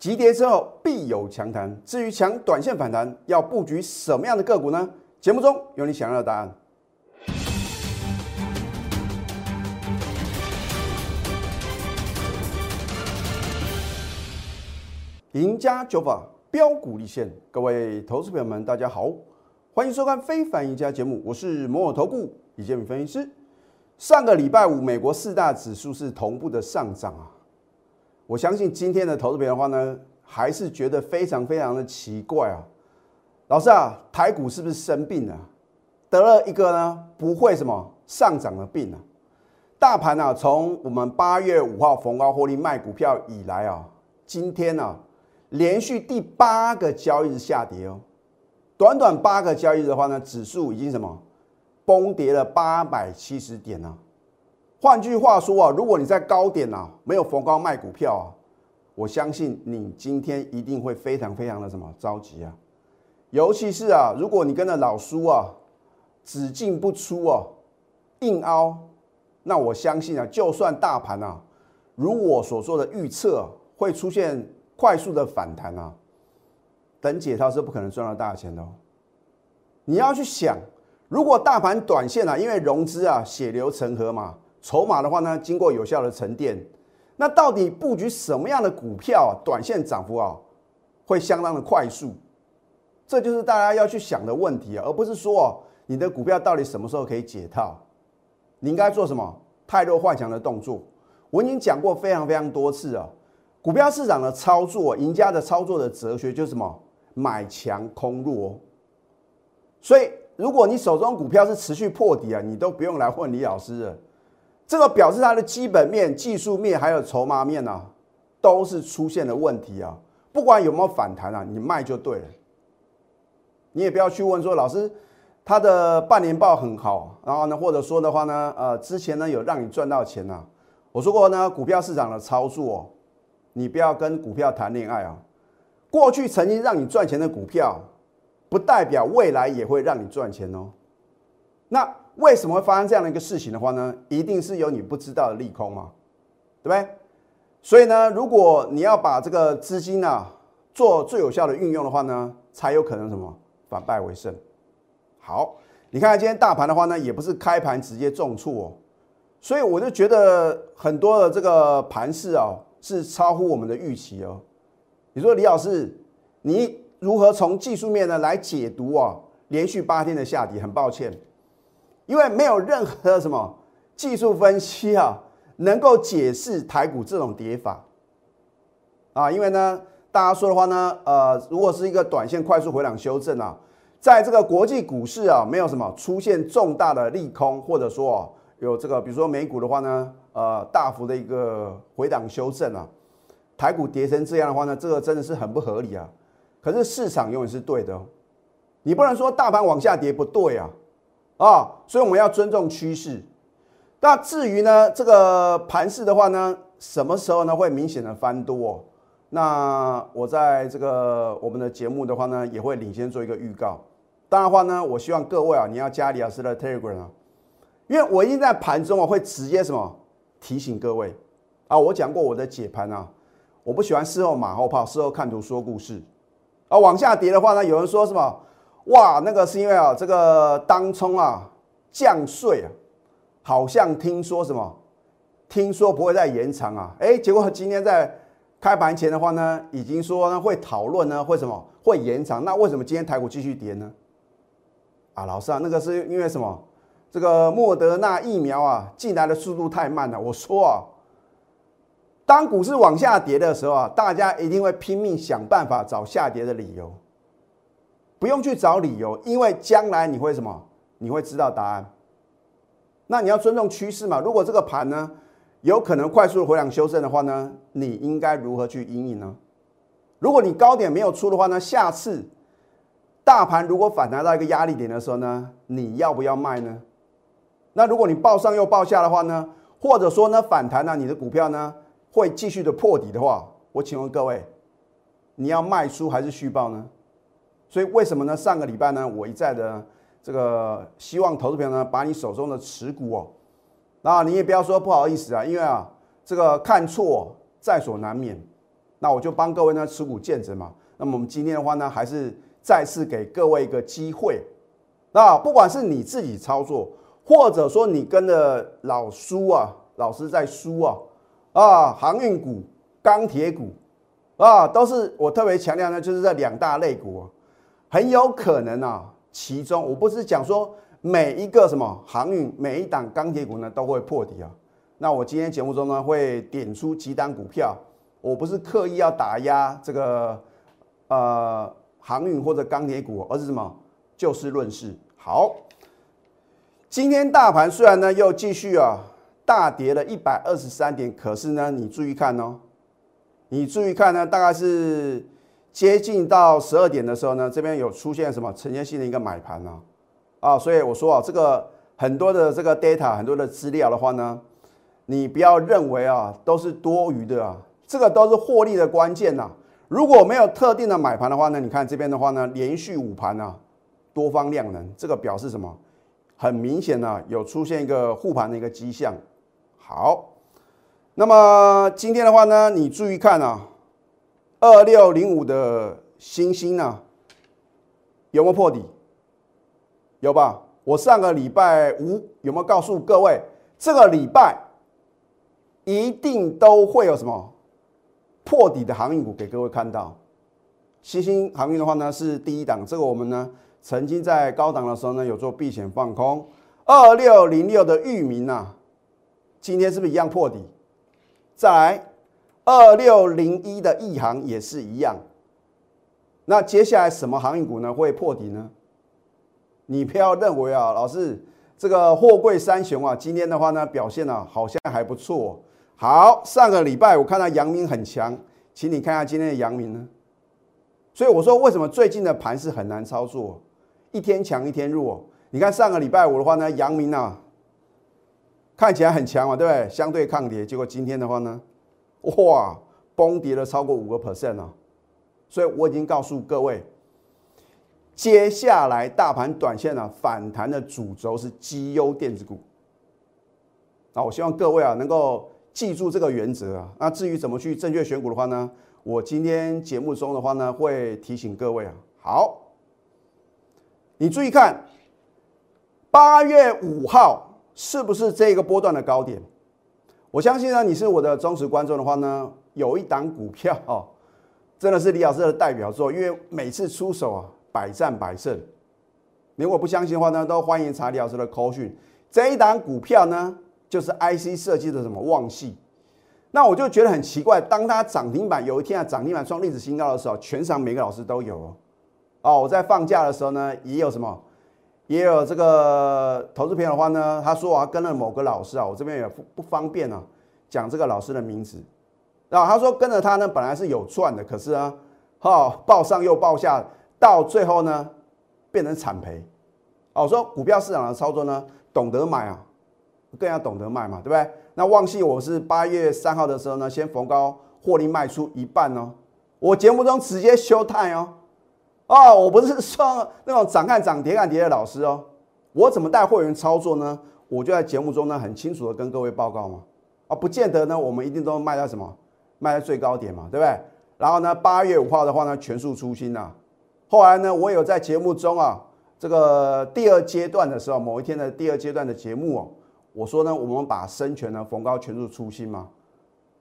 急跌之后必有强弹。至于抢短线反弹，要布局什么样的个股呢？节目中有你想要的答案。赢家九法标股立现，各位投资朋友们，大家好，欢迎收看《非凡赢家》节目，我是摩尔投顾李建敏分析师。上个礼拜五，美国四大指数是同步的上涨啊。我相信今天的投资朋友的话呢，还是觉得非常非常的奇怪啊。老师啊，台股是不是生病了？得了一个呢不会什么上涨的病啊？大盘啊，从我们八月五号逢高获利卖股票以来啊，今天呢连续第八个交易日下跌哦。短短八个交易日的话呢，指数已经什么崩跌了八百七十点啊。换句话说啊，如果你在高点啊没有逢高卖股票啊，我相信你今天一定会非常非常的什么着急啊。尤其是啊，如果你跟着老叔啊只进不出啊，硬凹，那我相信啊，就算大盘啊如我所说的预测会出现快速的反弹啊，等解套是不可能赚到大钱的。你要去想，如果大盘短线啊，因为融资啊血流成河嘛。筹码的话呢，经过有效的沉淀，那到底布局什么样的股票啊？短线涨幅啊，会相当的快速，这就是大家要去想的问题啊，而不是说哦，你的股票到底什么时候可以解套？你应该做什么？太弱幻想的动作。我已经讲过非常非常多次啊，股票市场的操作，赢家的操作的哲学就是什么？买强空弱。所以，如果你手中股票是持续破底啊，你都不用来问李老师了。这个表示它的基本面、技术面还有筹码面呢，都是出现了问题啊。不管有没有反弹啊，你卖就对了。你也不要去问说老师，他的半年报很好，然后呢，或者说的话呢，呃，之前呢有让你赚到钱呐。我说过呢，股票市场的操作，你不要跟股票谈恋爱啊。过去曾经让你赚钱的股票，不代表未来也会让你赚钱哦。那。为什么会发生这样的一个事情的话呢？一定是有你不知道的利空嘛，对不对？所以呢，如果你要把这个资金呢做最有效的运用的话呢，才有可能什么反败为胜。好，你看今天大盘的话呢，也不是开盘直接重挫哦，所以我就觉得很多的这个盘势啊是超乎我们的预期哦。你说李老师，你如何从技术面呢来解读啊？连续八天的下跌，很抱歉。因为没有任何什么技术分析啊，能够解释台股这种跌法啊。因为呢，大家说的话呢，呃，如果是一个短线快速回档修正啊，在这个国际股市啊，没有什么出现重大的利空，或者说啊有这个，比如说美股的话呢，呃，大幅的一个回档修正啊，台股跌成这样的话呢，这个真的是很不合理啊。可是市场永远是对的，你不能说大盘往下跌不对啊。啊，所以我们要尊重趋势。那至于呢，这个盘势的话呢，什么时候呢会明显的翻多？那我在这个我们的节目的话呢，也会领先做一个预告。当然话呢，我希望各位啊，你要加李老师的 Telegram 啊，因为我已经在盘中啊会直接什么提醒各位啊。我讲过我的解盘啊，我不喜欢事后马后炮，事后看图说故事啊。往下跌的话呢，有人说什么？哇，那个是因为啊，这个当冲啊降税啊，好像听说什么，听说不会再延长啊，哎，结果今天在开盘前的话呢，已经说呢会讨论呢，会什么会延长？那为什么今天台股继续跌呢？啊，老师啊，那个是因为什么？这个莫德纳疫苗啊进来的速度太慢了。我说啊，当股市往下跌的时候啊，大家一定会拼命想办法找下跌的理由。不用去找理由，因为将来你会什么？你会知道答案。那你要尊重趋势嘛？如果这个盘呢有可能快速的回档修正的话呢，你应该如何去应应呢？如果你高点没有出的话呢，下次大盘如果反弹到一个压力点的时候呢，你要不要卖呢？那如果你报上又报下的话呢，或者说呢反弹呢，你的股票呢会继续的破底的话，我请问各位，你要卖出还是续报呢？所以为什么呢？上个礼拜呢，我一再的这个希望投资朋友呢，把你手中的持股哦，那你也不要说不好意思啊，因为啊，这个看错在所难免那我就帮各位呢持股见证嘛。那么我们今天的话呢，还是再次给各位一个机会。那不管是你自己操作，或者说你跟着老苏啊，老师在输啊，啊，航运股、钢铁股啊，都是我特别强调呢，就是这两大类股，很有可能啊，其中我不是讲说每一个什么航运、每一档钢铁股呢都会破底啊。那我今天节目中呢会点出几档股票，我不是刻意要打压这个呃航运或者钢铁股，而是什么？就事论事。好，今天大盘虽然呢又继续啊大跌了一百二十三点，可是呢你注意看哦，你注意看呢，大概是接近到十二点的时候呢，这边有出现什么呈现性的一个买盘呢？啊，所以我说啊，这个很多的这个 data，很多的资料的话呢，你不要认为啊都是多余的啊，这个都是获利的关键呐。如果没有特定的买盘的话呢，你看这边的话呢，连续五盘啊，多方量能，这个表示什么？很明显呢，有出现一个护盘的一个迹象。好，那么今天的话呢，你注意看啊，二六零五的星星呢，有没有破底？有吧？我上个礼拜五有没有告诉各位，这个礼拜一定都会有什么？破底的航运股给各位看到，新兴航运的话呢是第一档，这个我们呢曾经在高档的时候呢有做避险放空。二六零六的域名呐，今天是不是一样破底？再来二六零一的亿航也是一样。那接下来什么航运股呢会破底呢？你不要认为啊，老师这个货柜三雄啊，今天的话呢表现呢好像还不错。好，上个礼拜我看到阳明很强，请你看下今天的阳明呢。所以我说，为什么最近的盘是很难操作，一天强一天弱？你看上个礼拜五的话呢，阳明啊看起来很强嘛，对不对？相对抗跌，结果今天的话呢，哇，崩跌了超过五个 percent 啊！所以我已经告诉各位，接下来大盘短线呢反弹的主轴是绩优电子股。啊，我希望各位啊能够。记住这个原则啊！那至于怎么去正确选股的话呢？我今天节目中的话呢，会提醒各位啊。好，你注意看，八月五号是不是这个波段的高点？我相信呢，你是我的忠实观众的话呢，有一档股票哦，真的是李老师的代表作，因为每次出手啊，百战百胜。你如果不相信的话呢，都欢迎查李老师的口讯。这一档股票呢？就是 IC 设计的什么旺系，那我就觉得很奇怪，当它涨停板有一天啊涨停板创历史新高的时候，全场每个老师都有哦。哦，我在放假的时候呢，也有什么，也有这个投资朋友的话呢，他说我要跟了某个老师啊，我这边也不不方便啊，讲这个老师的名字。然后他说跟着他呢，本来是有赚的，可是呢，哈，报上又报下，到最后呢，变成惨赔。哦，我说股票市场的操作呢，懂得买啊。更要懂得卖嘛，对不对？那旺系我是八月三号的时候呢，先逢高获利卖出一半哦。我节目中直接休态哦。哦，我不是说那种涨看涨跌看跌的老师哦。我怎么带会员操作呢？我就在节目中呢很清楚的跟各位报告嘛。啊，不见得呢，我们一定都卖到什么？卖在最高点嘛，对不对？然后呢，八月五号的话呢，全数出清呐。后来呢，我有在节目中啊，这个第二阶段的时候，某一天的第二阶段的节目哦。我说呢，我们把生权呢逢高全数出清嘛，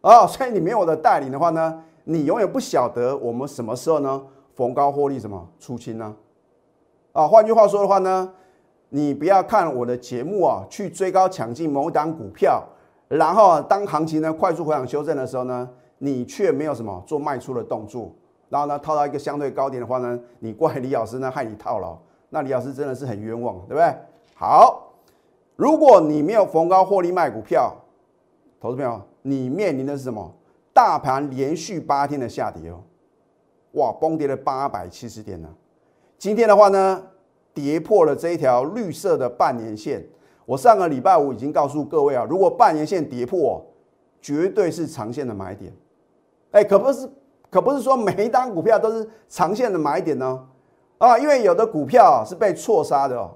哦，所以你没有我的带领的话呢，你永远不晓得我们什么时候呢逢高获利什么出清呢？啊，换句话说的话呢，你不要看我的节目啊，去追高抢进某档股票，然后当行情呢快速回档修正的时候呢，你却没有什么做卖出的动作，然后呢套到一个相对高点的话呢，你怪李老师呢害你套牢，那李老师真的是很冤枉，对不对？好。如果你没有逢高获利卖股票，投资朋友，你面临的是什么？大盘连续八天的下跌哦，哇，崩跌了八百七十点呢。今天的话呢，跌破了这一条绿色的半年线。我上个礼拜五已经告诉各位啊，如果半年线跌破，绝对是长线的买点。哎，可不是，可不是说每一单股票都是长线的买点呢。啊，因为有的股票是被错杀的哦。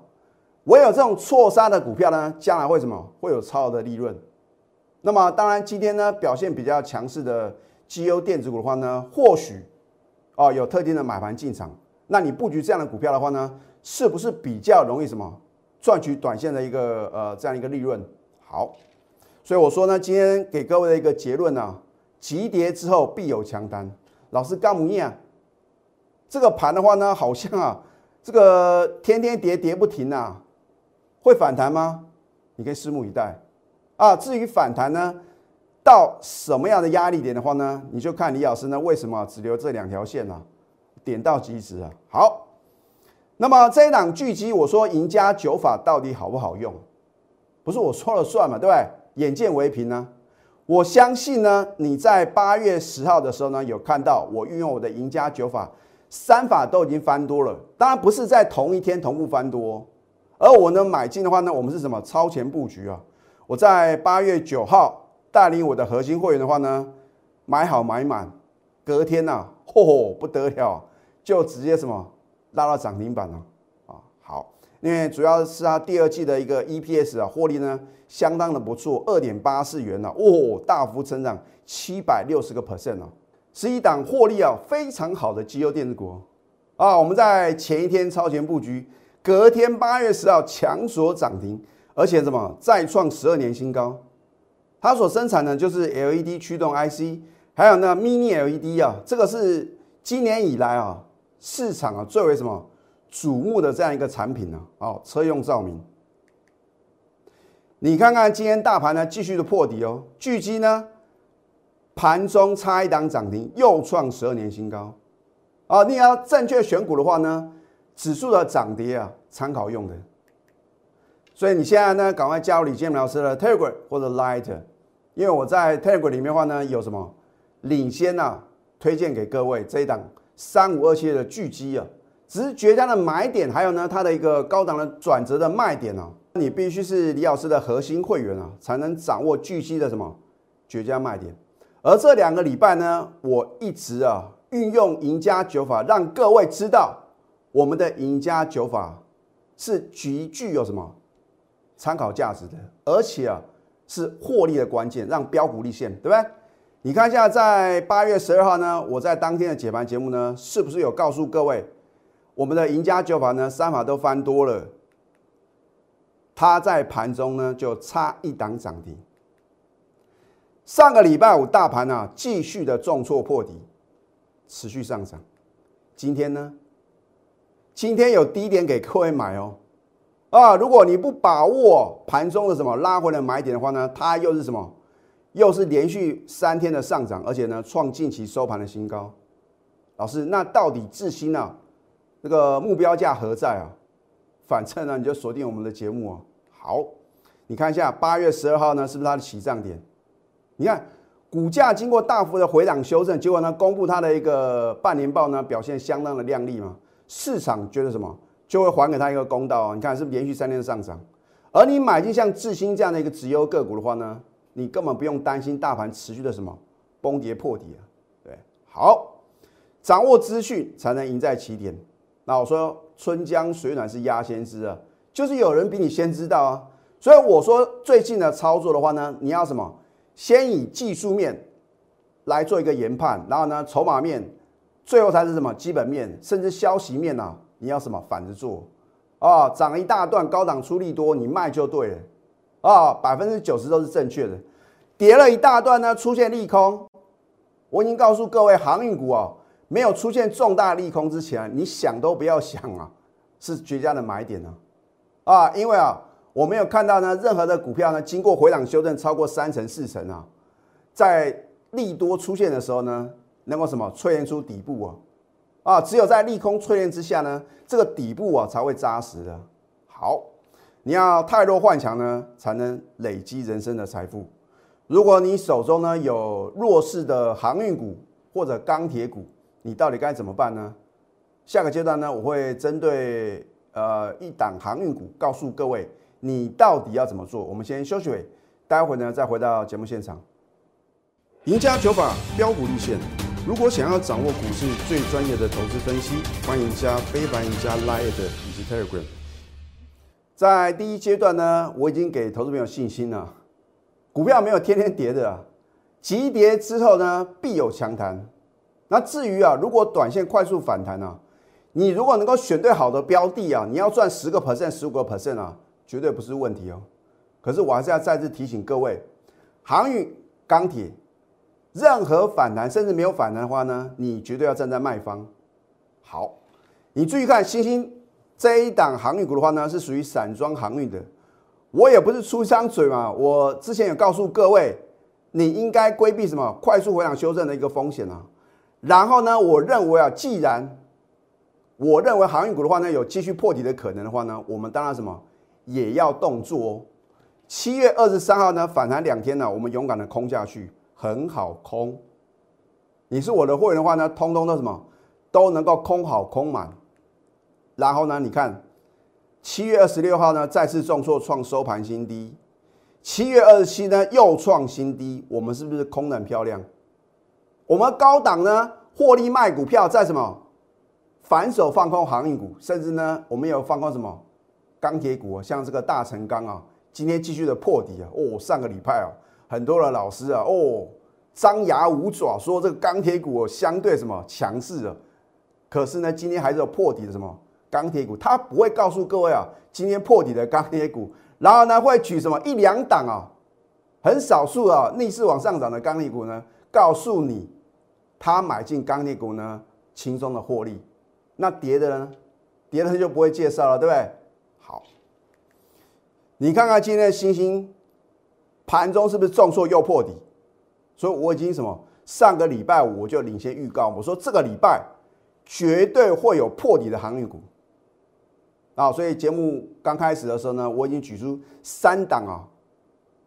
唯有这种错杀的股票呢，将来会什么？会有超额的利润。那么当然，今天呢表现比较强势的绩优电子股的话呢，或许哦有特定的买盘进场，那你布局这样的股票的话呢，是不是比较容易什么赚取短线的一个呃这样一个利润？好，所以我说呢，今天给各位的一个结论呢，急跌之后必有强单。老师干不念？这个盘的话呢，好像啊，这个天天跌跌不停啊，会反弹吗？你可以拭目以待啊。至于反弹呢，到什么样的压力点的话呢，你就看李老师呢为什么只留这两条线呢？点到即止啊。好，那么这一档聚集，我说赢家九法到底好不好用？不是我说了算嘛，对不对？眼见为凭呢。我相信呢，你在八月十号的时候呢，有看到我运用我的赢家九法。三法都已经翻多了，当然不是在同一天同步翻多，而我呢买进的话呢，我们是什么超前布局啊？我在八月九号带领我的核心会员的话呢，买好买满，隔天呐，嚯不得了，就直接什么拉到涨停板了啊！好，因为主要是它第二季的一个 EPS 啊，获利呢相当的不错，二点八四元呢，哦，大幅成长七百六十个 percent 啊！是一档获利啊非常好的绩优电子股啊！我们在前一天超前布局，隔天八月十号强锁涨停，而且什么再创十二年新高。它所生产的就是 LED 驱动 IC，还有呢 Mini LED 啊，这个是今年以来啊市场啊最为什么瞩目的这样一个产品呢？哦，车用照明。你看看今天大盘呢继续的破底哦，巨基呢？盘中差一档涨停，又创十二年新高，啊！你要正确选股的话呢，指数的涨跌啊，参考用的。所以你现在呢，赶快加入李建明老师的 Telegram 或者 Light，因为我在 Telegram 里面的话呢，有什么？领先啊，推荐给各位这一档三五二七的巨基啊，只是绝佳的买点，还有呢，它的一个高档的转折的卖点啊，你必须是李老师的核心会员啊，才能掌握巨基的什么绝佳卖点。而这两个礼拜呢，我一直啊运用赢家九法，让各位知道我们的赢家九法是极具有什么参考价值的，而且啊是获利的关键，让标股立现，对不对？你看一下，在八月十二号呢，我在当天的解盘节目呢，是不是有告诉各位，我们的赢家九法呢三法都翻多了，它在盘中呢就差一档涨停。上个礼拜五大盘啊继续的重挫破底，持续上涨。今天呢？今天有低点给各位买哦。啊，如果你不把握盘中的什么拉回来买点的话呢，它又是什么？又是连续三天的上涨，而且呢创近期收盘的新高。老师，那到底智新啊，这个目标价何在啊？反正呢，你就锁定我们的节目啊。好，你看一下八月十二号呢，是不是它的起涨点？你看，股价经过大幅的回档修正，结果呢，公布它的一个半年报呢，表现相当的亮丽嘛。市场觉得什么，就会还给他一个公道啊。你看，是不是连续三天上涨，而你买进像智新这样的一个直优个股的话呢，你根本不用担心大盘持续的什么崩跌破底啊。对，好，掌握资讯才能赢在起点。那我说春江水暖是鸭先知啊，就是有人比你先知道啊。所以我说最近的操作的话呢，你要什么？先以技术面来做一个研判，然后呢，筹码面，最后才是什么基本面，甚至消息面呢？你要什么反着做啊？涨一大段，高档出利多，你卖就对了啊，百分之九十都是正确的。跌了一大段呢，出现利空，我已经告诉各位，航运股啊，没有出现重大利空之前，你想都不要想啊，是绝佳的买点呢啊，因为啊。我没有看到呢，任何的股票呢，经过回档修正超过三成四成啊，在利多出现的时候呢，能够什么淬炼出底部啊？啊，只有在利空淬炼之下呢，这个底部啊才会扎实的。好，你要太弱换强呢，才能累积人生的财富。如果你手中呢有弱势的航运股或者钢铁股，你到底该怎么办呢？下个阶段呢，我会针对呃一档航运股告诉各位。你到底要怎么做？我们先休息会，待会呢再回到节目现场。赢家九法标股立线，如果想要掌握股市最专业的投资分析，欢迎加非凡、赢家 Line 以及 Telegram。在第一阶段呢，我已经给投资朋友信心了，股票没有天天跌的，急跌之后呢，必有强弹。那至于啊，如果短线快速反弹呢，你如果能够选对好的标的啊，你要赚十个 percent、十五个 percent 啊，绝对不是问题哦。可是我还是要再次提醒各位，航运、钢铁，任何反弹甚至没有反弹的话呢，你绝对要站在卖方。好，你注意看，星星这一档航运股的话呢，是属于散装航运的。我也不是出张嘴嘛，我之前有告诉各位，你应该规避什么快速回档修正的一个风险啊。然后呢，我认为啊，既然我认为航运股的话呢有继续破底的可能的话呢，我们当然什么也要动作哦。七月二十三号呢反弹两天呢，我们勇敢的空下去，很好空。你是我的会员的话呢，通通都什么都能够空好空满。然后呢，你看。七月二十六号呢，再次重挫创收盘新低。七月二十七呢，又创新低。我们是不是空很漂亮？我们高档呢，获利卖股票，在什么？反手放空航运股，甚至呢，我们有放空什么钢铁股啊？像这个大成钢啊，今天继续的破底啊。哦，上个礼拜啊，很多的老师啊，哦，张牙舞爪说这个钢铁股相对什么强势啊？可是呢，今天还是有破底的什么？钢铁股，他不会告诉各位啊，今天破底的钢铁股，然后呢会举什么一两档啊，很少数啊逆势往上涨的钢铁股呢，告诉你他买进钢铁股呢轻松的获利，那跌的呢，跌的就不会介绍了，对不对？好，你看看今天的星星盘中是不是重挫又破底？所以我已经什么上个礼拜五我就领先预告，我说这个礼拜绝对会有破底的航运股。啊，所以节目刚开始的时候呢，我已经举出三档啊，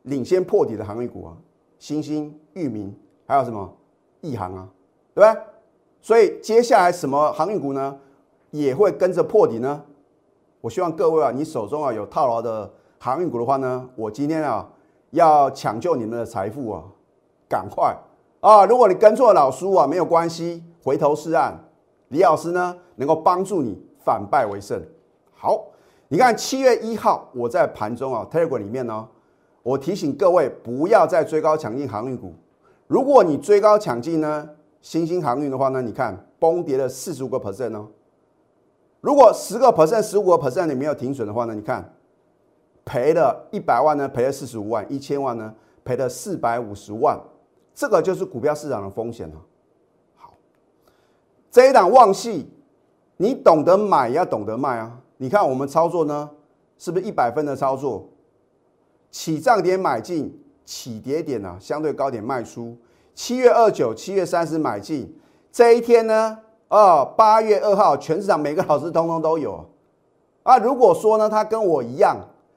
领先破底的航运股啊，新兴、裕民，还有什么亿航啊，对不对？所以接下来什么航运股呢，也会跟着破底呢？我希望各位啊，你手中啊有套牢的航运股的话呢，我今天啊要抢救你们的财富啊，赶快啊！如果你跟错老叔啊，没有关系，回头是岸，李老师呢能够帮助你反败为胜。好，你看七月一号我在盘中啊，Telegram 里面呢，我提醒各位不要再追高抢进航运股。如果你追高抢进呢，新兴航运的话呢，你看崩跌了四十五个 percent 哦。如果十个 percent、十五个 percent 你没有停损的话呢，你看赔了一百万呢，赔了四十五万；一千万呢，赔了四百五十万。这个就是股票市场的风险了。好，这一档旺系，你懂得买要懂得卖啊。你看我们操作呢，是不是一百分的操作？起涨点买进，起跌点呢相对高点卖出。七月二九、七月三十买进，这一天呢，哦，八月二号，全市场每个老师通通都有啊。如果说呢，他跟我一样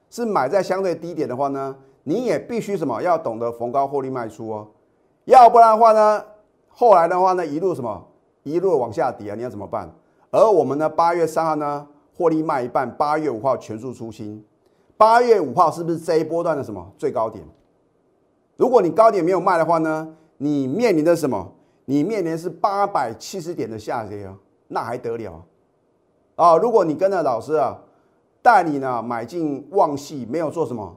是买在相对低点的话呢，你也必须什么要懂得逢高获利卖出哦，要不然的话呢，后来的话呢，一路什么一路往下跌啊，你要怎么办？而我们呢，八月三号呢？获利卖一半，八月五号全数出清。八月五号是不是这一波段的什么最高点？如果你高点没有卖的话呢，你面临的什么？你面临是八百七十点的下跌啊，那还得了啊？如果你跟着老师啊，带你呢买进旺系，没有做什么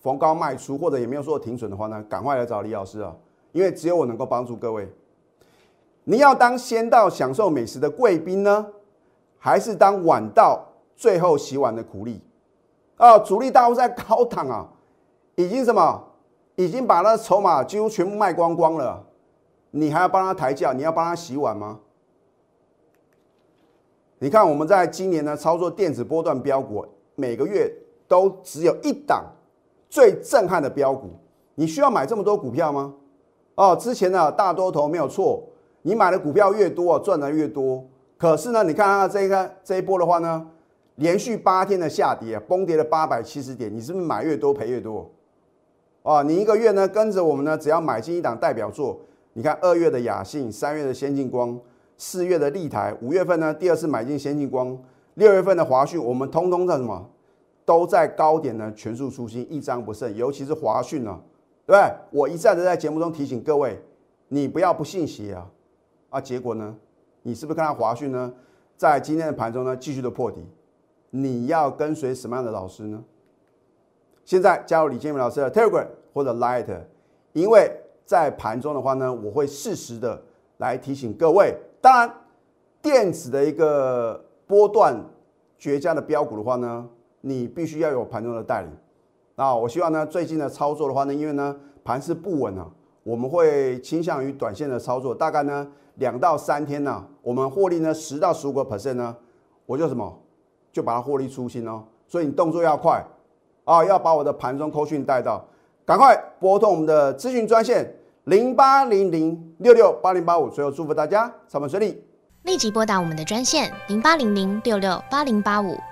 逢高卖出，或者也没有做停损的话呢，赶快来找李老师啊，因为只有我能够帮助各位。你要当先到享受美食的贵宾呢？还是当晚到最后洗碗的苦力啊！主力大户在高档啊，已经什么？已经把那筹码几乎全部卖光光了。你还要帮他抬轿？你要帮他洗碗吗？你看我们在今年呢操作电子波段标股，每个月都只有一档最震撼的标股。你需要买这么多股票吗？哦，之前呢大多头没有错，你买的股票越多，赚的越多。可是呢，你看它这个这一波的话呢，连续八天的下跌，崩跌了八百七十点，你是不是买越多赔越多？哦，你一个月呢跟着我们呢，只要买进一档代表作，你看二月的雅信，三月的先进光，四月的立台，五月份呢第二次买进先进光，六月份的华讯，我们通通在什么？都在高点呢全数出清，一张不剩，尤其是华讯呢，对不对？我一再的在节目中提醒各位，你不要不信邪啊，啊，结果呢？你是不是看到华讯呢？在今天的盘中呢，继续的破底。你要跟随什么样的老师呢？现在加入李建明老师的 Telegram 或者 Light，因为在盘中的话呢，我会适时的来提醒各位。当然，电子的一个波段绝佳的标股的话呢，你必须要有盘中的带领。那我希望呢，最近的操作的话呢，因为呢盘势不稳啊，我们会倾向于短线的操作，大概呢两到三天呢，我们获利呢十到十五个 percent 呢，我就什么就把它获利出清哦。所以你动作要快啊，要把我的盘中扣讯带到，赶快拨通我们的咨询专线零八零零六六八零八五。最后祝福大家上班顺利，立即拨打我们的专线零八零零六六八零八五。